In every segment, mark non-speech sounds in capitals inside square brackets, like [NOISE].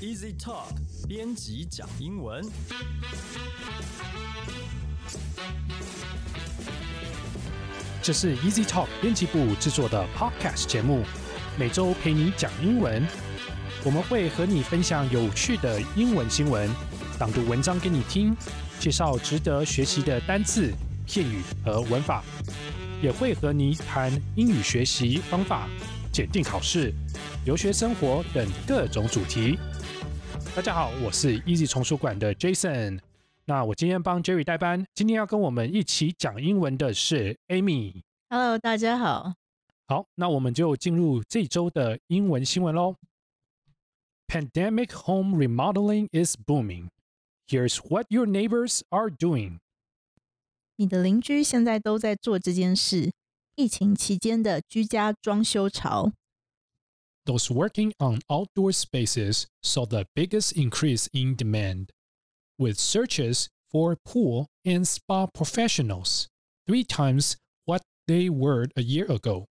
Easy Talk 编辑讲英文。这是 Easy Talk 编辑部制作的 Podcast 节目，每周陪你讲英文。我们会和你分享有趣的英文新闻，朗读文章给你听，介绍值得学习的单词、片语和文法，也会和你谈英语学习方法、检定考试、留学生活等各种主题。大家好，我是 Easy 丛书馆的 Jason。那我今天帮 Jerry 代班，今天要跟我们一起讲英文的是 Amy。 Hello，大家好。好，那我们就进入这周的英文新闻喽。Pandemic home remodeling is booming. Here's what your neighbors are doing. 你的邻居现在都在做这件事。疫情期间的居家装修潮， Those working on outdoor spaces saw the biggest increase in demand, with searches for pool and spa professionals three times what they were a year ago.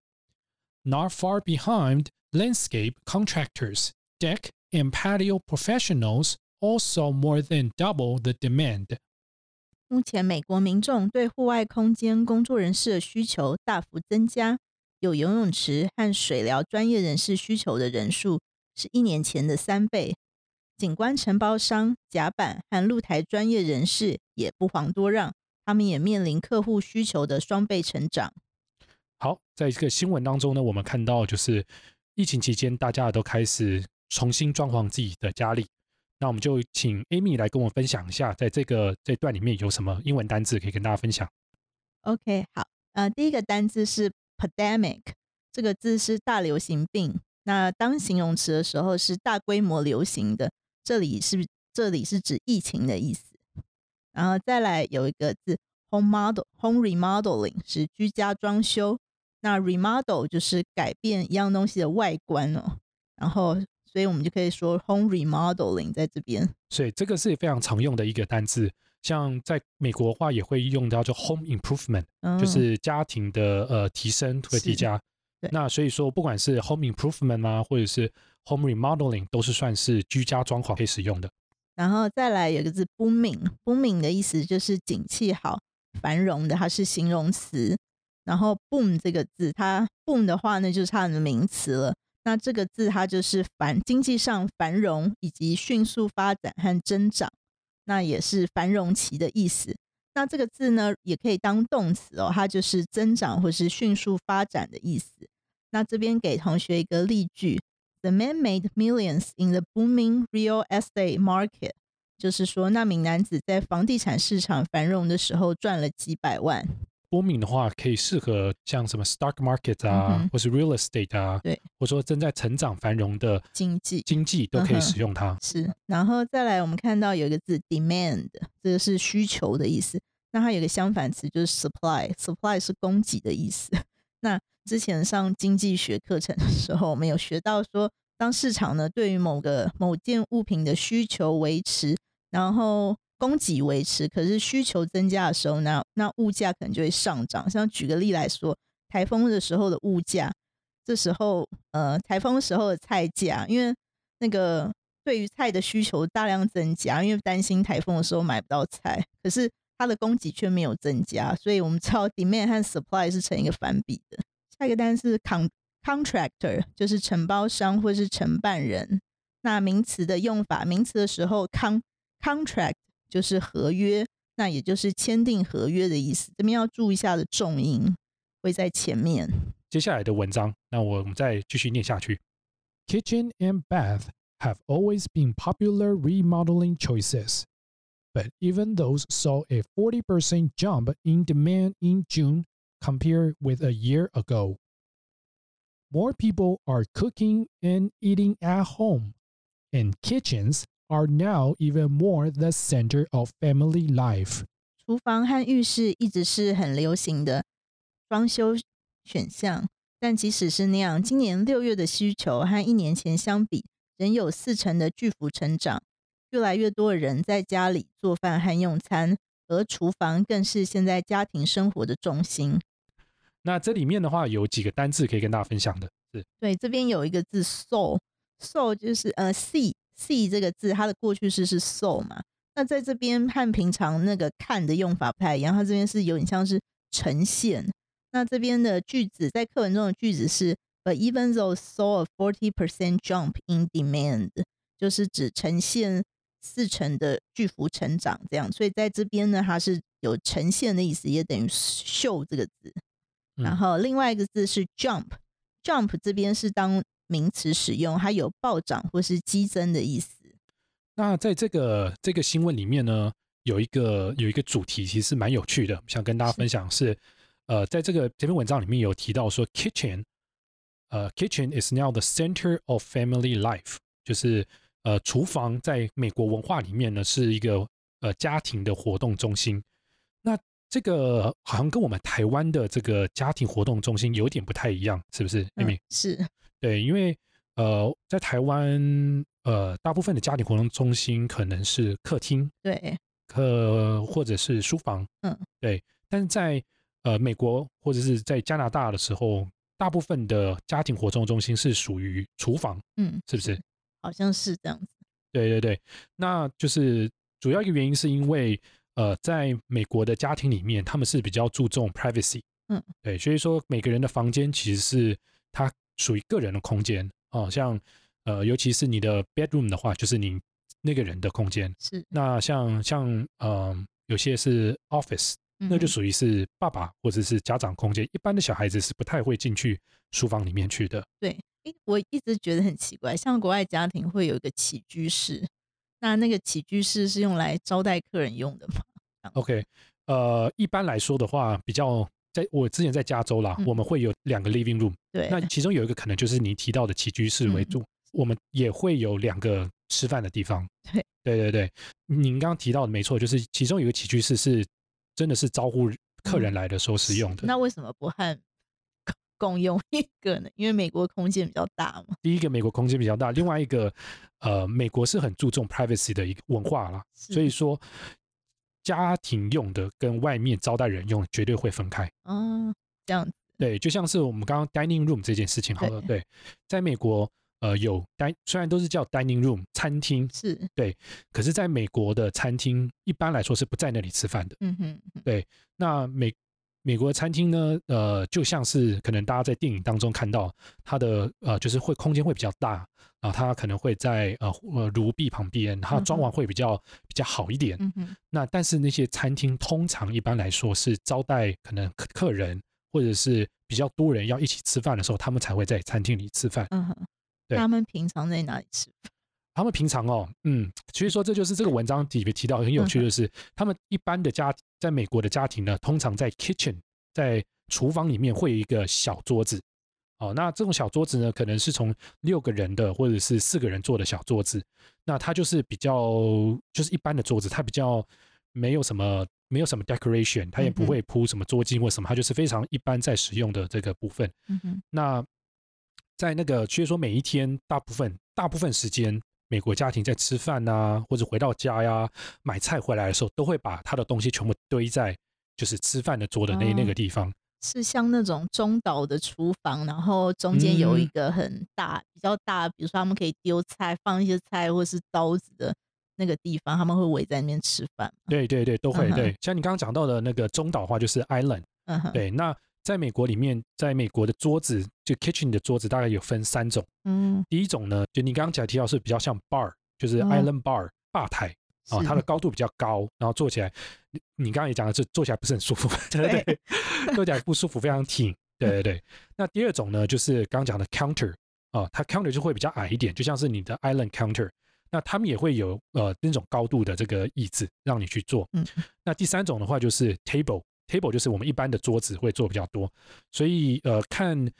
Not far behind, landscape contractors, deck and patio professionals also more than double the demand. 目前美国民众对户外空间工作人士的需求大幅增加， 有游泳池和水疗专业人士需求的人数是一年前的三倍。景观承包商、甲板和露台专业人士也不遑多让，他们也面临客户需求的双倍成长。好，在这个新闻当中呢，我们看到就是疫情期间，大家都开始重新装潢自己的家里。那我们就请 Amy 来跟我们分享一下，在这个这段里面有什么英文单字可以跟大家分享。OK，好，呃，第一个单字是 pandemic，这个字是大流行病。那当形容词的时候是大规模流行的，这里是这里是指疫情的意思。然后再来有一个字 home model，home remodeling 是居家装修。那 remodel 就是改变一样东西的外观哦。然后，所以我们就可以说 home remodeling 在这边。所以这个是非常常用的一个单字，像在美国的话也会用到叫 home improvement，、嗯，就是家庭的呃提升会提加。对那所以说，不管是 home improvement 啊，或者是 home remodeling，都是算是居家装潢可以使用的。然后再来有一个字 booming，booming 的意思就是景气好、繁荣的，它是形容词。然后 boom 这个字，它 boom 的话呢，就是它的名词了。那这个字它就是繁经济上繁荣以及迅速发展和增长，那也是繁荣期的意思。那这个字呢，也可以当动词哦，它就是增长或是迅速发展的意思。那这边给同学一个例句：The man made millions in the booming real estate market。就是说，那名男子在房地产市场繁荣的时候赚了几百万。Booming 的话，可以适合像什么 stock market 啊，嗯或是 real estate 啊，对，或者说正在成长繁荣的经济经济都可以使用它。是，然后再来，我们看到有一个字 demand，这个是需求的意思。那它有个相反词就是 supply，supply 是供给的意思。那之前上经济学课程的时候，我们有学到说，当市场呢对于某个某件物品的需求维持，然后供给维持，可是需求增加的时候呢，那物价可能就会上涨。像举个例来说，台风的时候的物价，这时候呃台风时候的菜价，因为那个对于菜的需求大量增加，因为担心台风的时候买不到菜，可是它的供给却没有增加，所以我们知道 demand 和 supply 是成一个反比的。下一个单是 con contractor，就是承包商或是承办人。那名词的用法，名词的时候 con contract 就是合约，那也就是签订合约的意思。这边要注意一下的重音会在前面。接下来的文章，那我们再继续念下去。Kitchen and bath have always been popular remodeling choices, but even those saw a 40% jump in demand in June compared with a year ago. More people are cooking and eating at home, and kitchens are now even more the center of family life. 厨房和浴室一直是很流行的装修选项，但即使是那样，今年六月的需求和一年前相比，仍有四成的巨幅成长。越来越多的人在家里做饭和用餐，而厨房更是现在家庭生活的重心。那这里面的话有几个单字可以跟大家分享的，是对，这边有一个字 “soul”，“soul” 就是呃 “see see 这个字，它的过去式是 saw 嘛？那在这边和平常那个看的用法不太一样，它这边是有点像是呈现。那这边的句子在课文中的句子是，But even though saw a forty percent jump in demand，就是指呈现四成的巨幅成长这样。所以在这边呢，它是有呈现的意思，也等于 show 这个字。然后另外一个字是 jump，jump 这边是当名词使用，它有暴涨或是激增的意思。那在这个这个新闻里面呢，有一个有一个主题其实蛮有趣的，想跟大家分享是，呃，在这个这篇文章里面有提到说，kitchen，呃，kitchen is now the center of family life，就是呃，厨房在美国文化里面呢是一个呃家庭的活动中心。那这个好像跟我们台湾的这个家庭活动中心有点不太一样，是不是？妹妹是，对，因为呃，在台湾。呃，大部分的家庭活动中心可能是客厅，对，客或者是书房，嗯，对。但是在呃美国或者是在加拿大的时候，大部分的家庭活动中心是属于厨房，嗯，是不是？好像是这样子。对对对，那就是主要一个原因是因为呃，在美国的家庭里面，他们是比较注重 privacy，嗯，对，所以说每个人的房间其实是它属于个人的空间哦，像。呃，尤其是你的 bedroom 的话，就是你那个人的空间。是。那像像呃，有些是 office，那就属于是爸爸或者是家长空间。一般的小孩子是不太会进去书房里面去的。对。诶，我一直觉得很奇怪，像国外家庭会有一个起居室，那那个起居室是用来招待客人用的吗？OK，呃，一般来说的话，比较在我之前在加州啦，我们会有两个 living room。对。那其中有一个可能就是你提到的起居室为主。我们也会有两个吃饭的地方。[LAUGHS] 对对对对，您刚刚提到的没错，就是其中有一个起居室是真的是招呼客人来的时候使用的。那为什么不和 [LAUGHS] 共用一个呢？因为美国空间比较大嘛。第一个，美国空间比较大；另外一个，呃，美国是很注重 privacy 的一个文化啦，所以说家庭用的跟外面招待人用绝对会分开。嗯，这样子。对，就像是我们刚刚 dining room 这件事情，好了，对，在美国。呃，有单虽然都是叫 dining room 餐厅，是对，可是在美国的餐厅一般来说是不在那里吃饭的。嗯哼，对。那美美国的餐厅呢，呃，就像是可能大家在电影当中看到，它的呃就是会空间会比较大啊，它可能会在呃呃炉壁旁边，它装潢会比较比较好一点。嗯哼。那但是那些餐厅通常一般来说是招待可能客客人或者是比较多人要一起吃饭的时候，他们才会在餐厅里吃饭。嗯哼。他们平常在哪里吃？他们平常哦，嗯，其实说这就是这个文章里面提到很有趣的是，他们一般的家在美国的家庭呢，通常在 kitchen 在厨房里面会有一个小桌子，哦，那这种小桌子呢，可能是从六个人的或者是四个人坐的小桌子，那它就是比较就是一般的桌子，它比较没有什么没有什么 decoration，它也不会铺什么桌巾或什么，它就是非常一般在使用的这个部分。嗯哼，那。在那个，所以说每一天大部分大部分时间，美国家庭在吃饭呐，或者回到家呀，买菜回来的时候，都会把他的东西全部堆在就是吃饭的桌的那那个地方。是像那种中岛的厨房，然后中间有一个很大、比较大，比如说他们可以丢菜、放一些菜或是刀子的那个地方，他们会围在那边吃饭。对对对，都会对。像你刚刚讲到的那个中岛的话，就是 island。嗯哼。对，那。在美国里面，在美国的桌子就 kitchen 的桌子大概有分三种。嗯，第一种呢，就你刚刚讲提到是比较像 bar，就是 island bar 吧台啊，它的高度比较高，然后坐起来，你你刚刚也讲的是坐起来不是很舒服，[LAUGHS] 对对，坐起来不舒服，非常挺。对对对。那第二种呢，就是刚刚讲的 counter 啊，它 counter 就会比较矮一点，就像是你的 island counter。那他们也会有呃那种高度的这个椅子让你去坐。嗯。那第三种的话就是 table。Table 就是我们一般的桌子会做比较多，所以呃看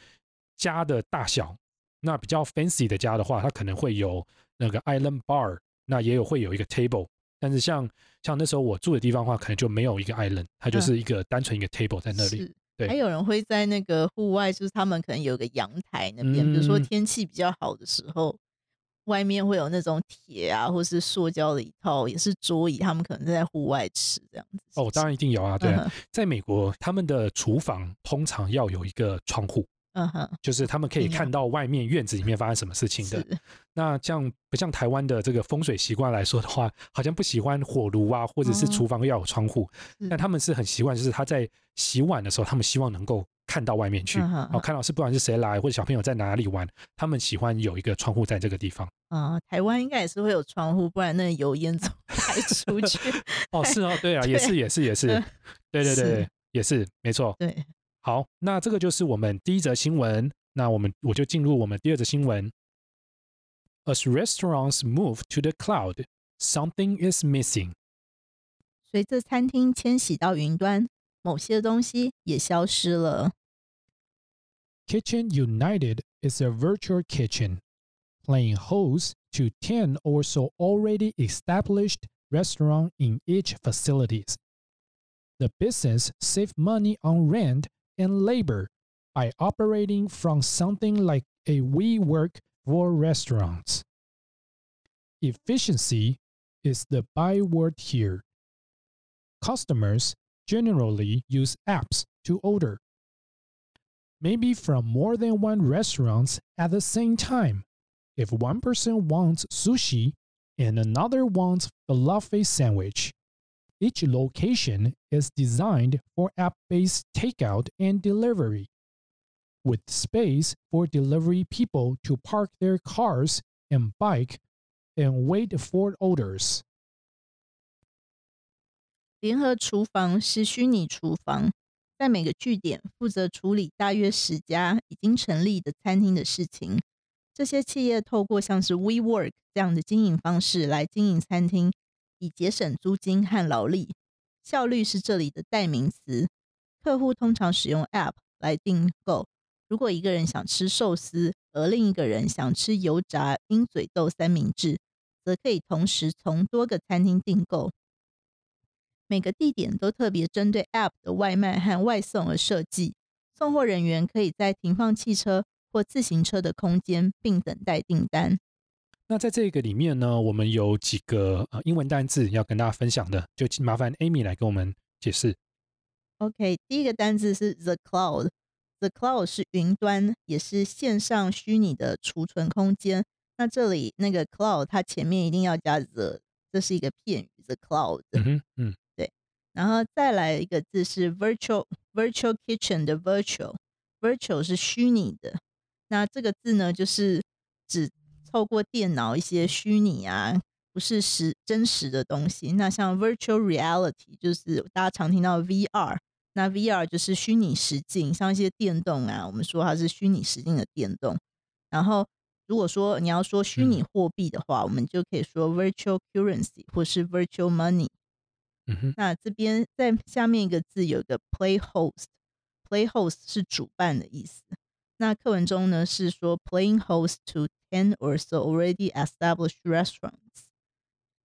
家的大小，那比较 fancy 的家的话，它可能会有那个 island bar，那也有会有一个 table，但是像像那时候我住的地方的话，可能就没有一个 island，它就是一个单纯一个 table 在那里。对，还有人会在那个户外，就是他们可能有个阳台那边，比如说天气比较好的时候。外面会有那种铁啊，或是塑胶的一套，也是桌椅，他们可能在户外吃这样子。哦，当然一定有啊，[LAUGHS] 对，在美国他们的厨房通常要有一个窗户，嗯哼，就是他们可以看到外面院子里面发生什么事情的。那这样不像台湾的这个风水习惯来说的话，好像不喜欢火炉啊，或者是哦厨房要有窗户。是但他们是很习惯，就是他在洗碗的时候，他们希望能够看到外面去，嗯哼然后看到是不管是谁来或者小朋友在哪里玩，他们喜欢有一个窗户在这个地方。啊、台湾应该也是会有窗户，不然那油烟怎么排出去？[LAUGHS] 哦，是哦，对啊，[LAUGHS] 也是，也是，也是嗯，对对对是对，也是，没错。对，好，那这个就是我们第一则新闻。那我们我就进入我们第二则新闻。As restaurants move to the cloud, something is missing. 随着餐厅迁徙到云端，某些东西也消失了。Kitchen United is a virtual kitchen, playing host to 10 or so already established restaurants in each facilities. The business saved money on rent and labor by operating from something like a WeWork for restaurants. Efficiency is the byword here. Customers generally use apps to order maybe from more than one restaurant at the same time. If one person wants sushi and another wants falafel sandwich, each location is designed for app-based takeout and delivery, with space for delivery people to park their cars and bike and wait for orders. 联合厨房是虚拟厨房， 在每个据点负责处理大约十家已经成立的餐厅的事情。这些企业透过像是 WeWork 这样的经营方式来经营餐厅，以节省租金和劳力。效率是这里的代名词。客户通常使用 App 来订购。如果一个人想吃寿司，而另一个人想吃油炸鹰嘴豆三明治，则可以同时从多个餐厅订购。每个地点都特别针对 App 的外卖和外送而设计，送货人员可以在停放汽车或自行车的空间，并等待订单。那在这个里面呢，我们有几个呃英文单字要跟大家分享的，就请麻烦 Amy 来跟我们解释。OK，第一个单字是 the cloud。The cloud 是云端，也是线上虚拟的储存空间。那这里那个 cloud 它前面一定要加 the，这是一个片语，the cloud。嗯哼，嗯，然后再来一个字是 virtual virtual kitchen 的 virtual virtual 是虚拟的，那这个字呢就是指透过电脑一些虚拟啊，不是实真实的东西。那像 virtual reality 就是大家常听到 VR，那 VR 就是虚拟实境，像一些电动啊，我们说它是虚拟实境的电动。然后如果说你要说虚拟货币的话，我们就可以说 virtual currency 或是 virtual money。嗯哼，那这边在下面一个字有一个 play host，play host 是主办的意思。那课文中呢是说 playing host to ten or so already established restaurants，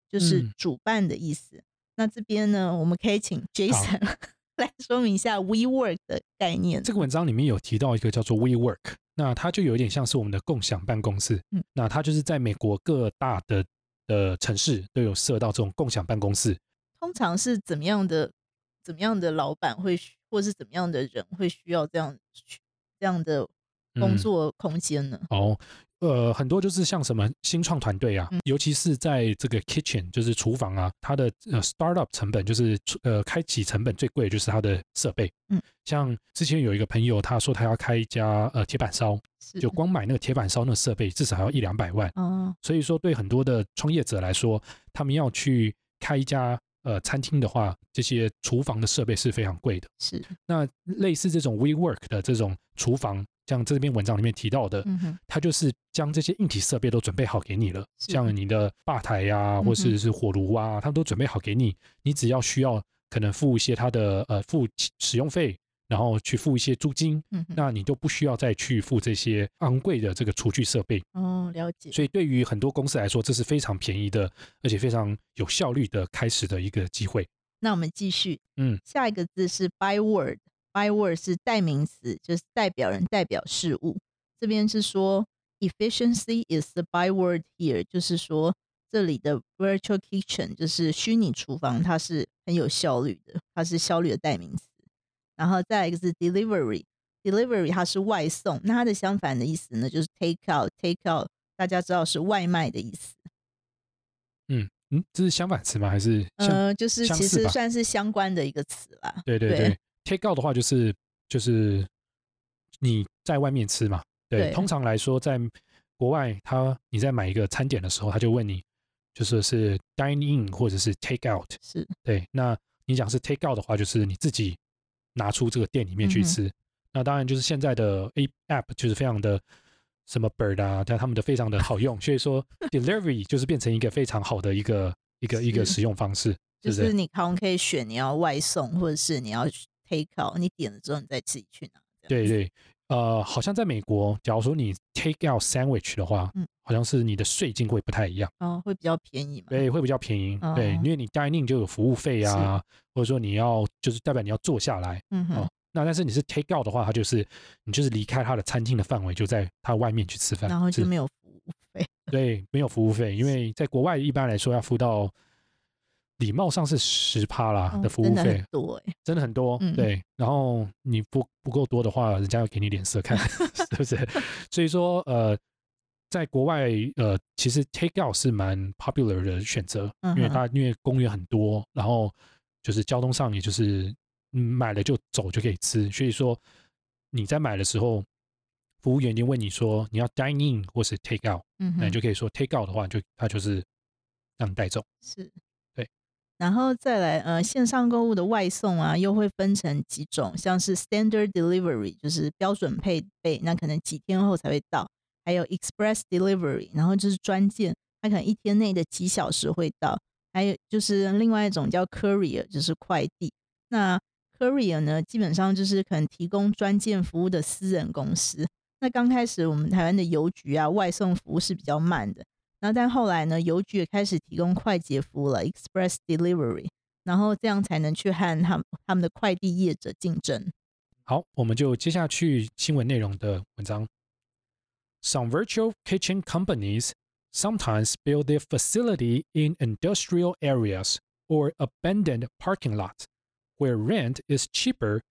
就是嗯主办的意思。那这边呢，我们可以请 Jason [LAUGHS] 来说明一下 WeWork 的概念。这个文章里面有提到一个叫做 WeWork，那它就有点像是我们的共享办公室。嗯，那它就是在美国各大的的城市都有设到这种共享办公室。通常是怎么样的怎么样的老板会需，或是怎么样的人会需要这样这样的工嗯作空间呢？哦，呃，很多就是像什么新创团队啊，嗯尤其是在这个 kitchen，就是厨房啊，它的呃 startup 成本就是呃开启成本最贵的就是它的设备。嗯，像之前有一个朋友，他说他要开一家呃铁板烧，就光买那个铁板烧那个设备至少要一两百万。哦，所以说，对很多的创业者来说，他们要去开一家呃餐厅的话，这些厨房的设备是非常贵的。是，那类似这种 WeWork 的这种厨房，像这篇文章里面提到的，嗯，它就是将这些硬体设备都准备好给你了，像你的吧台呀、或是是火炉啊，他们都准备好给你，你只要需要可能付一些它的呃付使用费，然后去付一些租金，那你就不需要再去付这些昂贵的这个厨具设备。哦，了解。所以对于很多公司来说，这是非常便宜的，而且非常有效率的开始的一个机会。那我们继续，嗯，下一个字是 byword，byword 是代名词，就是代表人、代表事物。这边是说 efficiency is the byword here，就是说这里的 virtual kitchen 就是虚拟厨房，它是很有效率的，它是效率的代名词。然后再来一个是 delivery。delivery 它是外送，那它的相反的意思呢，就是 take out。take out 大家知道是外卖的意思。嗯嗯，这是相反词吗？还是相呃，就是其实算是相关的一个词啦。对对对对，take out 的话就是就是你在外面吃嘛。对，对通常来说，在国外，他你在买一个餐点的时候，他就问你，就是是 dine in 或者是 take out。是对，那你讲是 take out 的话，就是你自己拿出这个店里面去吃。那当然就是现在的 A app 就是非常的什么 bird 啊，但他们的非常的好用，所以说 [LAUGHS] delivery 就是变成一个非常好的一个一个一个使用方式，就？是你好像可以选你要外送，或者是你要 take out，你点了之后你再自己去拿。对对，呃，好像在美国，假如说你 take out sandwich 的话，嗯好像是你的税金会不太一样，哦，会比较便宜嘛。对，会比较便宜，对，哦因为你 dine in 就有服务费啊，或者说你要就是代表你要坐下来嗯哼哦，。那但是你是 take out 的话，它就是你就是离开它的餐厅的范围，就在它外面去吃饭，然后就是没有服务费。对，没有服务费，因 [LAUGHS] 为在国外一般来说要付到礼貌上是十趴啦哦的服务费真的很，多哎、真的很多，嗯对。然后你不不够多的话，人家要给你脸色看，[LAUGHS] 是不是？[LAUGHS] 所以说，呃，在国外，呃，其实 take out 是蛮 popular 的选择，因为它因为公园很多，然后就是交通上也就是嗯买了就走就可以吃，所以说你在买的时候，服务员已经问你说你要 dine in 或是 take out，嗯哼，那你就可以说 take out 的话，就他就是让你带走。是，对。然后再来，呃，线上购物的外送啊，又会分成几种，像是 standard delivery，就是标准配备，那可能几天后才会到；还有 express delivery，然后就是专件，它可能一天内的几小时会到；还有就是另外一种叫 courier，就是快递。那 courier 呢，基本上就是可能提供专件服务的私人公司。那刚开始我们台湾的邮局啊，外送服务是比较慢的。然后但后来呢，邮局也开始提供快捷服务了，express delivery，然后这样才能去和他们他们的快递业者竞争。好，我们就接下去新闻内容的文章。Some virtual kitchen companies sometimes build their facility in industrial areas or abandoned parking lots where rent is cheaper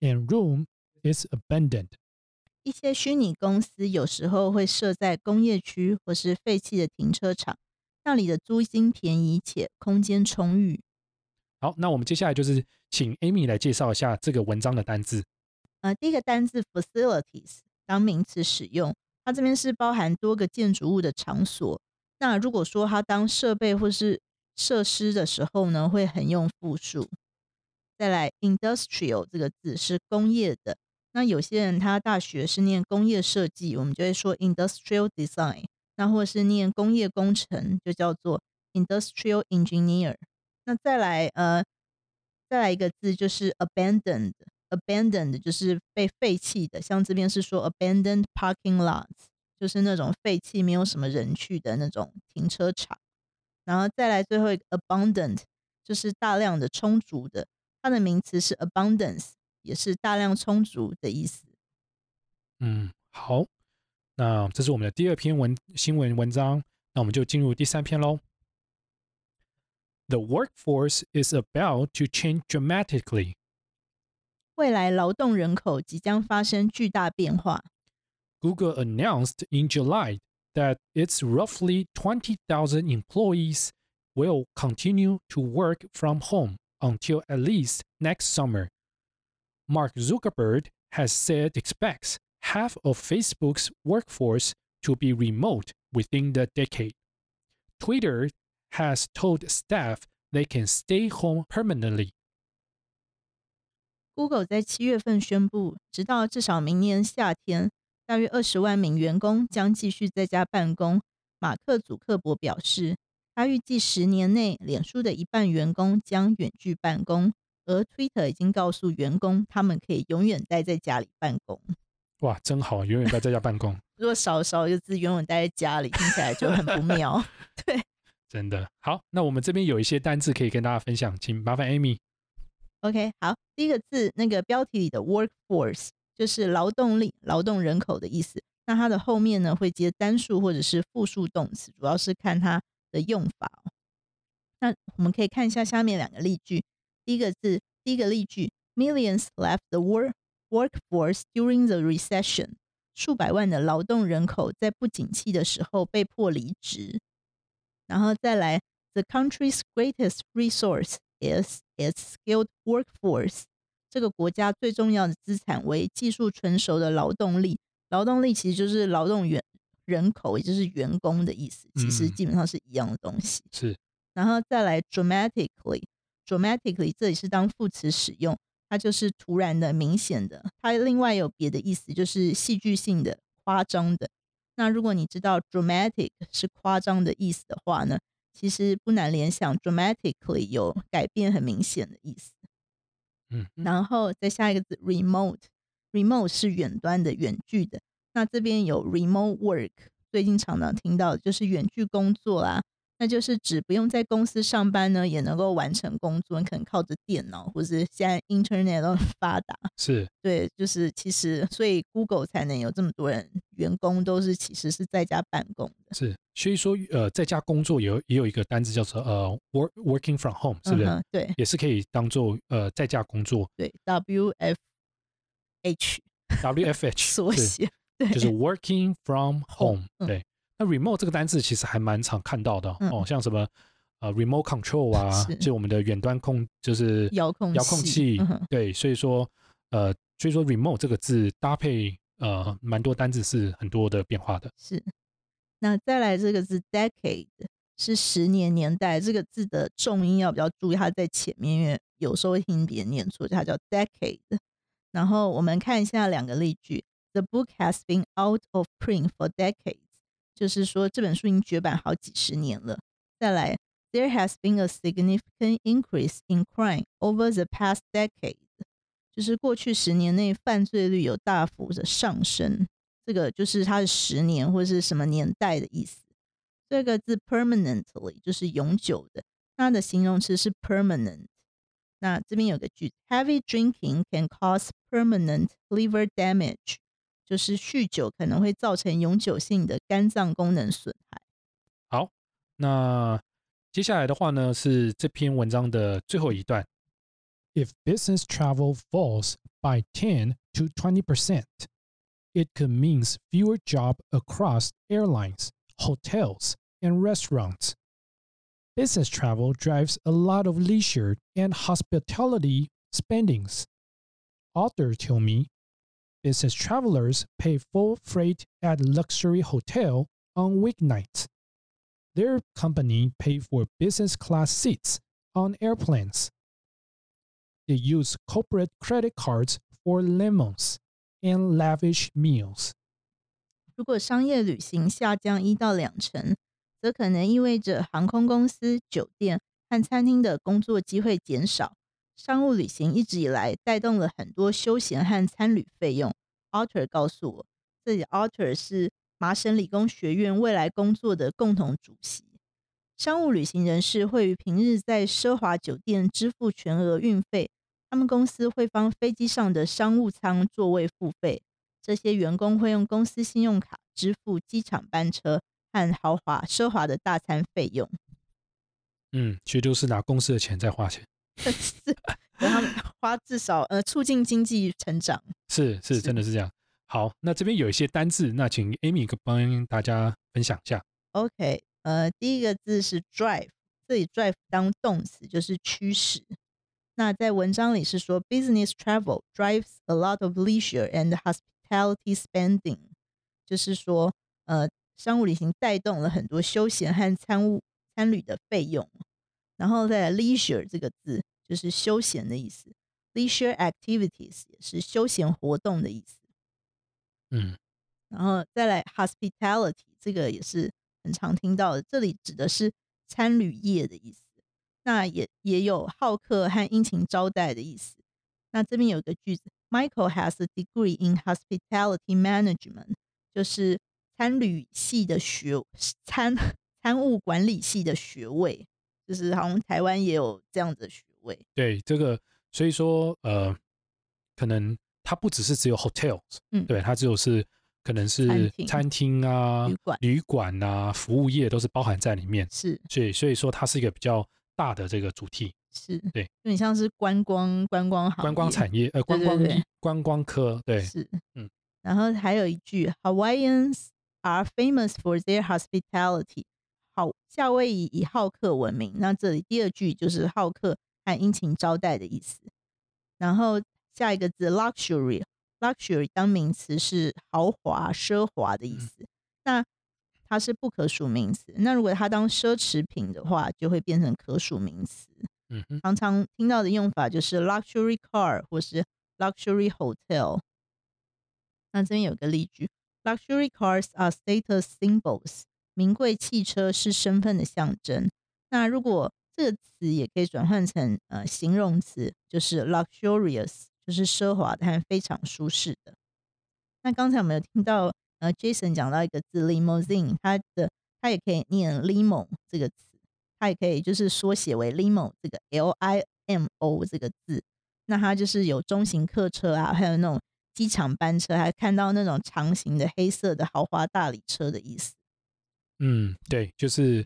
and room is abundant. 一些虚拟公司有时候会设在工业区或是废弃的停车场，那里的租金便宜且空间充裕。好，那我们接下来就是请 Amy 来介绍一下这个文章的单字。呃，第一个单字 facilities 当名词使用，它这边是包含多个建筑物的场所。那如果说它当设备或是设施的时候呢，会很用复数。再来，industrial 这个字是工业的。那有些人他大学是念工业设计，我们就会说 industrial design。那或是念工业工程，就叫做 industrial engineer。那再来，呃，再来一个字就是 abandoned。abandoned 就是被废弃的，像这边是说 abandoned parking lots，就是那种废弃没有什么人去的那种停车场。然后再来最后一个 abundant，就是大量的、充足的，它的名词是 abundance，也是大量充足的意思。嗯，好，那这是我们的第二篇文新闻文章，那我们就进入第三篇喽。The workforce is about to change dramatically. 未来劳动人口即将发生巨大变化。 Google announced in July that its roughly 20,000 employees will continue to work from home until at least next summer. Mark Zuckerberg has said expects half of Facebook's workforce to be remote within the decade. Twitter has told staff they can stay home permanently. Google 在七月份宣布，直到至少明年夏天，大约二十万名员工将继续在家办公。马克·祖克伯表示，他预计十年内，脸书的一半员工将远距办公， 而 Twitter 已经告诉员工，他们可以永远待在家里办公。哇，真好，永远待在家办公，[LAUGHS] 如果少少一个字，永远待在家里，听起来就很不妙。[LAUGHS] 对真的好。那我们这边有一些单字可以跟大家分享，请麻烦 Amy。OK，好，第一个字，那个标题里的 workforce 就是劳动力、劳动人口的意思。那它的后面呢会接单数或者是复数动词，主要是看它的用法哦。那我们可以看一下下面两个例句。第一个字，第一个例句，Millions left the workforce during the recession，数百万的劳动人口在不景气的时候被迫离职。然后再来，the country's greatest resource is its skilled workforce。这个国家最重要的资产为技术成熟的劳动力。劳动力其实就是劳动员人口，也就是员工的意思。其实嗯基本上是一样的东西。是然后再来 dramatically，dramatically 这里是当副词使用，它就是突然的、明显的。它另外有别的意思，就是戏剧性的、夸张的。那如果你知道 dramatic 是夸张的意思的话呢，其实不难联想 dramatically 有改变很明显的意思。嗯嗯然后再下一个字 remote，remote 是远端的、远距的。那这边有 remote work，最近常常听到的就是远距工作啦。那就是指不用在公司上班呢，也能够完成工作。你可能靠着电脑，或是现在 Internet 都很发达，是。对，就是其实所以 Google 才能有这么多人员工都是其实是在家办公的，是，所以说呃，在家工作也有也有一个单字叫做呃 work working from home，是不是？嗯对。也是可以当做呃在家工作。对，W F H，WFH 是缩写，对，就是 working from home。嗯。对，那 remote 这个单字其实还蛮常看到的哦，嗯像什么呃 remote control 啊，[LAUGHS] 是就我们的远端控，就是遥控遥控器器嗯。对，所以说呃，所以说 remote 这个字搭配呃蛮多单字是很多的变化的。是。那再来这个字 decade 是十年年代，这个字的重音要比较注意，它在前面，因为有时候会听别人念错，它叫 decade。然后我们看一下两个例句：The book has been out of print for decades，就是说这本书已经绝版好几十年了。再来，There has been a significant increase in crime over the past decade，就是过去十年内犯罪率有大幅的上升。这个就是它是十年或者是什么年代的意思。这个字 permanently 就是永久的，它的形容词是 permanent。那这边有个句子，Heavy drinking can cause permanent liver damage，就是酗酒可能会造成永久性的肝脏功能损害。好，那接下来的话呢是这篇文章的最后一段。 If business travel falls by 10 to 20%, it could mean fewer jobs across airlines, hotels, and restaurants. Business travel drives a lot of leisure and hospitality spendings. Author tell me business travelers pay full freight at luxury hotel on weeknights. Their company pay for business class seats on airplanes. They use corporate credit cards for lemons and lavish meals. 如果商业旅行下降一到两成，则可能意味着航空公司、酒店和餐厅的工作机会减少。 商务旅行一直以来带动了很多休闲和餐旅费用。Alter 告诉我，这里 Alter 是麻省理工学院未来工作的共同主席。商务旅行人士会于平日在奢华酒店支付全额运费，他们公司会帮飞机上的商务舱座位付费。这些员工会用公司信用卡支付机场班车和豪华奢华的大餐费用。嗯，其实就是拿公司的钱在花钱。是，让他们花至少呃促进经济成长。是是，真的是这样。好，那这边有一些单字，那请 Amy 帮大家分享一下。OK，呃，第一个字是 drive，这里 drive 当动词就是驱使。那在文章里是说，business travel drives a lot of leisure and hospitality spending，就是说，呃，商务旅行带动了很多休闲和餐务餐旅的费用。然后再来 leisure 这个字就是休闲的意思，leisure activities 也是休闲活动的意思。嗯，然后再来 hospitality，这个也是很常听到的，这里指的是餐旅业的意思。那也也有好客和殷勤招待的意思。那这边有一个句子，Michael has a degree in hospitality management，就是餐旅系的学餐餐务管理系的学位，就是好像台湾也有这样子的学位。对这个，所以说呃，可能它不只是只有 hotels，嗯对，它只有是可能是餐厅啊、旅馆旅馆啊、服务业都是包含在里面。是所以所以说它是一个比较大的这个主题，是，对，有点像是观光观光行观光产业呃观光观光科，对，是，嗯，然后还有一句，Hawaiians are famous for their hospitality。好，夏威夷以好客闻名。那这里第二句就是好客和殷勤招待的意思。然后下一个字 luxury，luxury 当名词是豪华、奢华的意思。那它是不可数名词。那如果它当奢侈品的话，就会变成可数名词。嗯，常常听到的用法就是 luxury car 或是 luxury hotel。那这边有个例句：Luxury cars are status symbols。名贵汽车是身份的象征。那如果这个词也可以转换成呃形容词，就是 luxurious，就是奢华的和非常舒适的。那刚才我们有听到呃 Jason 讲到一个字 limousine，它的它也可以念 limo 这个词，它也可以就是缩写为 limo 这个 L I M O 这个字。那它就是有中型客车啊，还有那种机场班车，还看到那种长型的黑色的豪华大礼车的意思。嗯，对，就是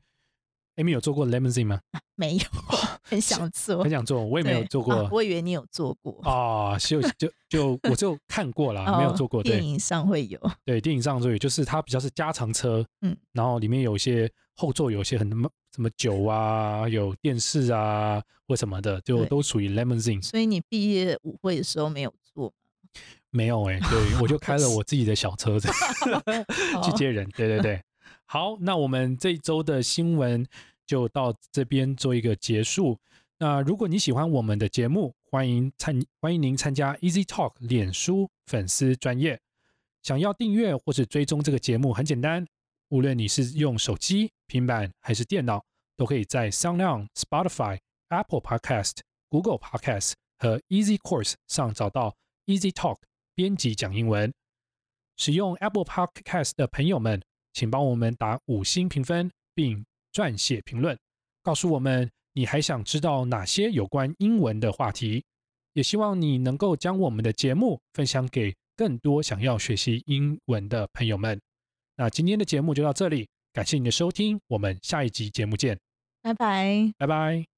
Amy 有做过 limousine 吗？[LAUGHS] 没有，[LAUGHS] 很想做，很想做，我也没有对做过啊我以为你有做过，啊，就就就我就看过啦，没有哦做过。对电影上会有。对，电影上就有，就是它比较是加长车，[LAUGHS] 嗯，然后里面有一些后座有一些很什么什么酒啊，有电视啊或什么的，就都属于 limousine。所以你毕业舞会的时候没有做没有哎、对我就开了我自己的小车子去？接人。对对对，好，那我们这一周的新闻就到这边做一个结束。那如果你喜欢我们的节目，欢迎参欢迎您参加 Easy Talk 脸书粉丝专业。想要订阅或是追踪这个节目很简单，无论你是用手机、平板还是电脑，都可以在 Sound、Spotify、Apple Podcast、Google Podcast 和 Easy Course 上找到 Easy Talk 编辑讲英文。使用 Apple Podcast 的朋友们，请帮我们打五星评分，并撰写评论，告诉我们你还想知道哪些有关英文的话题。也希望你能够将我们的节目分享给更多想要学习英文的朋友们。那今天的节目就到这里，感谢你的收听，我们下一集节目见，拜拜。拜拜。